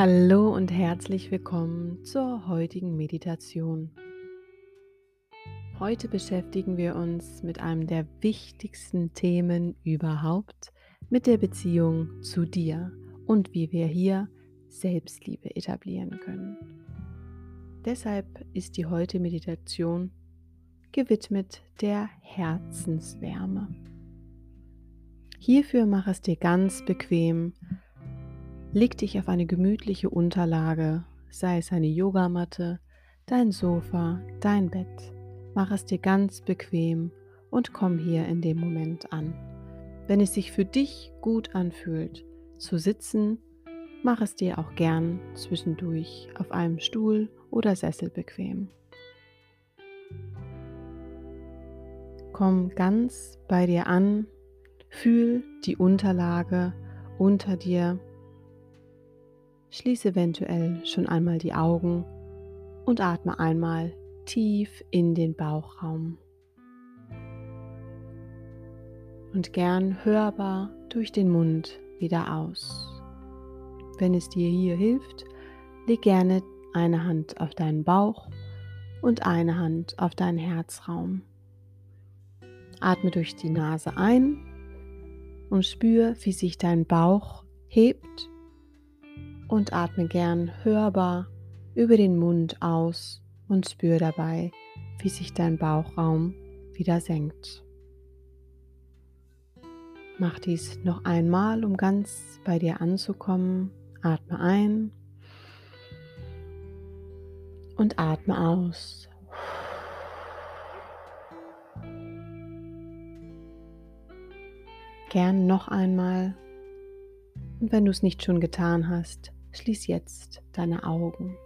Hallo und herzlich willkommen zur heutigen Meditation. Heute beschäftigen wir uns mit einem der wichtigsten Themen überhaupt, mit der Beziehung zu dir und wie wir hier Selbstliebe etablieren können. Deshalb ist die heutige Meditation gewidmet der Herzenswärme. Hierfür mach es dir ganz bequem Leg dich auf eine gemütliche Unterlage, sei es eine Yogamatte, dein Sofa, dein Bett. Mach es dir ganz bequem und komm hier in dem Moment an. Wenn es sich für dich gut anfühlt, zu sitzen, mach es dir auch gern zwischendurch auf einem Stuhl oder Sessel bequem. Komm ganz bei dir an, fühl die Unterlage unter dir Schließe eventuell schon einmal die Augen und atme einmal tief in den Bauchraum. Und gern hörbar durch den Mund wieder aus. Wenn es dir hier hilft, leg gerne eine Hand auf deinen Bauch und eine Hand auf deinen Herzraum. Atme durch die Nase ein und spür, wie sich dein Bauch hebt und atme gern hörbar über den Mund aus und spür dabei, wie sich dein Bauchraum wieder senkt. Mach dies noch einmal, um ganz bei dir anzukommen. Atme ein und atme aus. Gern noch einmal. Und wenn du es nicht schon getan hast, Schließ jetzt deine Augen.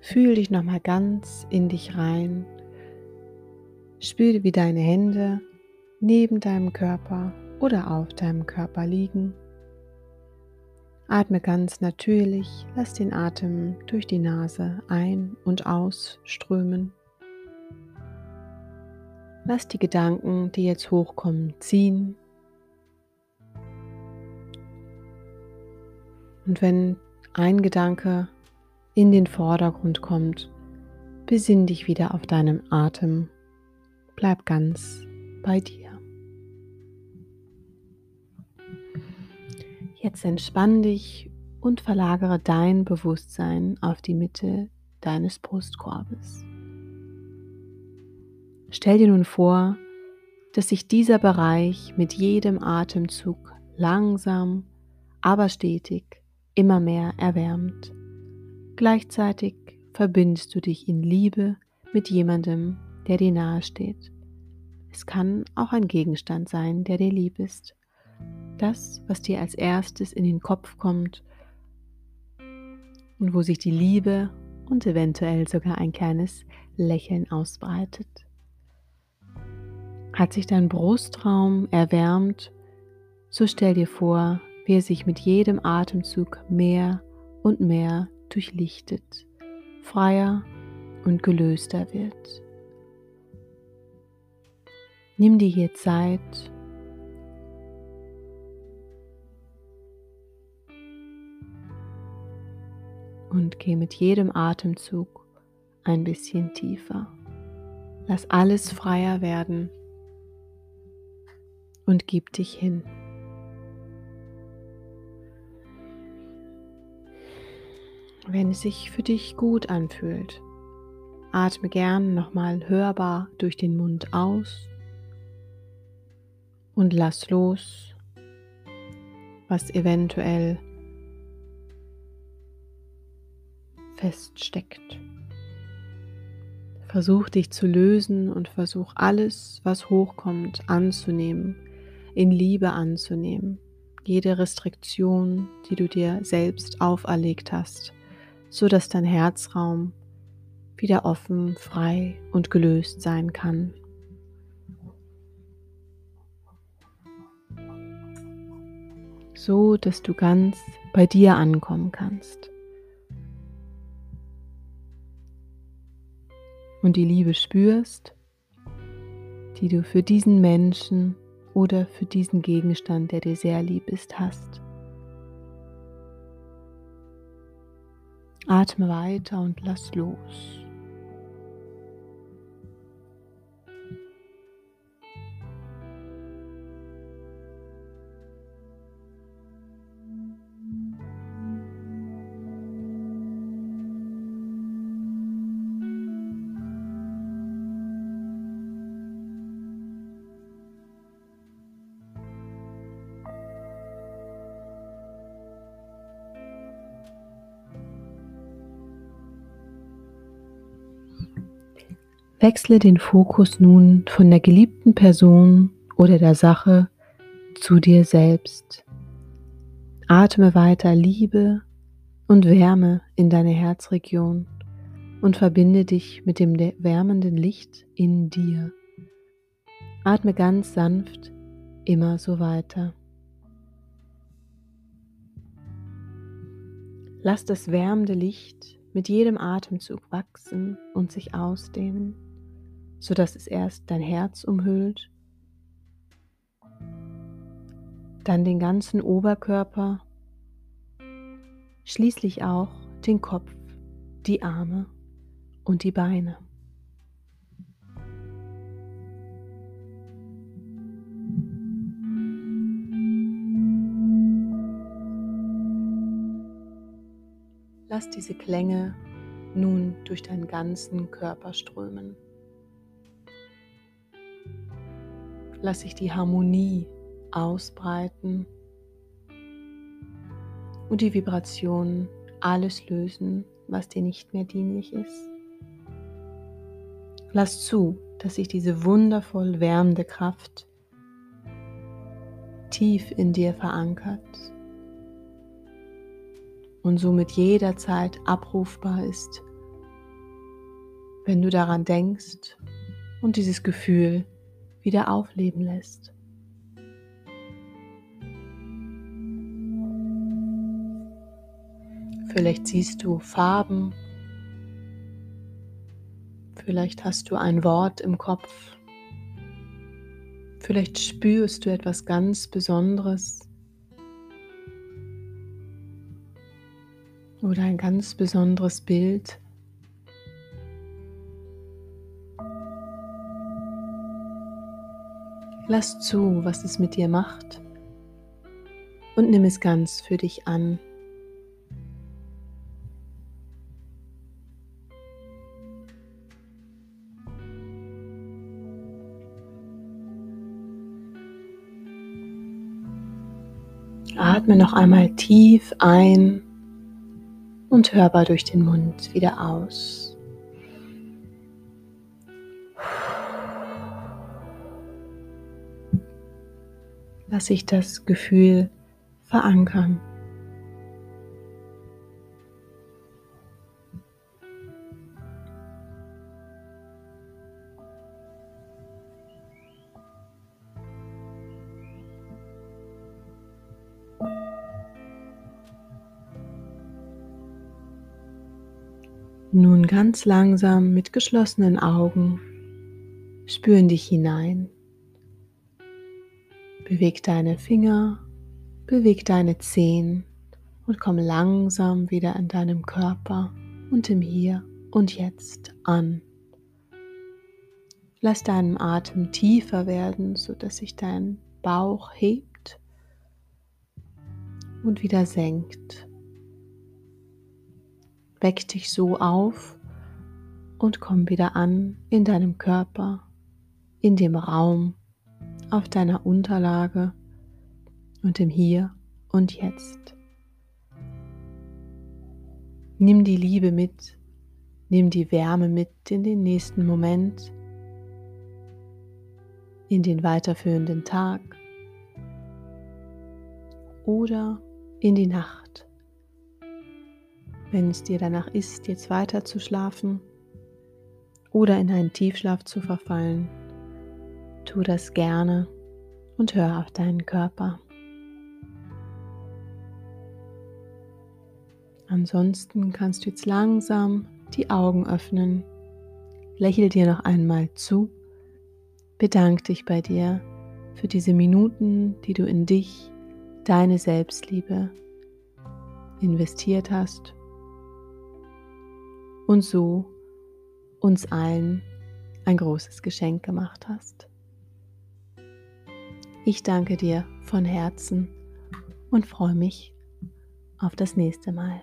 Fühl dich nochmal ganz in dich rein. Spüre, wie deine Hände neben deinem Körper oder auf deinem Körper liegen. Atme ganz natürlich, lass den Atem durch die Nase ein- und ausströmen. Lass die Gedanken, die jetzt hochkommen, ziehen. Und wenn ein Gedanke in den Vordergrund kommt, besinn dich wieder auf deinen Atem. Bleib ganz bei dir. Jetzt entspann dich und verlagere dein Bewusstsein auf die Mitte deines Brustkorbes. Stell dir nun vor, dass sich dieser Bereich mit jedem Atemzug langsam, aber stetig immer mehr erwärmt. Gleichzeitig verbindest du dich in Liebe mit jemandem, der dir nahe steht. Es kann auch ein Gegenstand sein, der dir lieb ist das, was dir als erstes in den Kopf kommt und wo sich die Liebe und eventuell sogar ein kleines Lächeln ausbreitet. Hat sich dein Brustraum erwärmt, so stell dir vor, wie er sich mit jedem Atemzug mehr und mehr durchlichtet, freier und gelöster wird. Nimm dir hier Zeit und geh mit jedem Atemzug ein bisschen tiefer. Lass alles freier werden und gib dich hin. Wenn es sich für dich gut anfühlt, atme gern nochmal hörbar durch den Mund aus und lass los, was eventuell feststeckt. Versuch dich zu lösen und versuch alles, was hochkommt, anzunehmen, in Liebe anzunehmen. Jede Restriktion, die du dir selbst auferlegt hast, so dass dein Herzraum wieder offen, frei und gelöst sein kann. So dass du ganz bei dir ankommen kannst. Und die Liebe spürst, die du für diesen Menschen oder für diesen Gegenstand, der dir sehr lieb ist, hast. Atme weiter und lass los. Wechsle den Fokus nun von der geliebten Person oder der Sache zu dir selbst. Atme weiter Liebe und Wärme in deine Herzregion und verbinde dich mit dem wärmenden Licht in dir. Atme ganz sanft immer so weiter. Lass das wärmende Licht mit jedem Atemzug wachsen und sich ausdehnen sodass es erst dein Herz umhüllt, dann den ganzen Oberkörper, schließlich auch den Kopf, die Arme und die Beine. Lass diese Klänge nun durch deinen ganzen Körper strömen. Lass sich die Harmonie ausbreiten und die Vibrationen alles lösen, was dir nicht mehr dienlich ist. Lass zu, dass sich diese wundervoll wärmende Kraft tief in dir verankert und somit jederzeit abrufbar ist, wenn du daran denkst und dieses Gefühl wieder aufleben lässt. Vielleicht siehst du Farben, vielleicht hast du ein Wort im Kopf, vielleicht spürst du etwas ganz Besonderes oder ein ganz besonderes Bild. Lass zu, was es mit dir macht und nimm es ganz für dich an. Atme noch einmal tief ein und hörbar durch den Mund wieder aus. Lass sich das Gefühl verankern. Nun ganz langsam mit geschlossenen Augen spüren dich hinein. Beweg deine Finger, beweg deine Zehen und komm langsam wieder in deinem Körper und im Hier und Jetzt an. Lass deinen Atem tiefer werden, sodass sich dein Bauch hebt und wieder senkt. Weck dich so auf und komm wieder an in deinem Körper, in dem Raum, auf deiner Unterlage und im Hier und Jetzt. Nimm die Liebe mit, nimm die Wärme mit in den nächsten Moment, in den weiterführenden Tag oder in die Nacht. Wenn es dir danach ist, jetzt weiter zu schlafen oder in einen Tiefschlaf zu verfallen, Tu das gerne und hör auf deinen Körper. Ansonsten kannst du jetzt langsam die Augen öffnen, lächel dir noch einmal zu, bedank dich bei dir für diese Minuten, die du in dich, deine Selbstliebe investiert hast und so uns allen ein großes Geschenk gemacht hast. Ich danke dir von Herzen und freue mich auf das nächste Mal.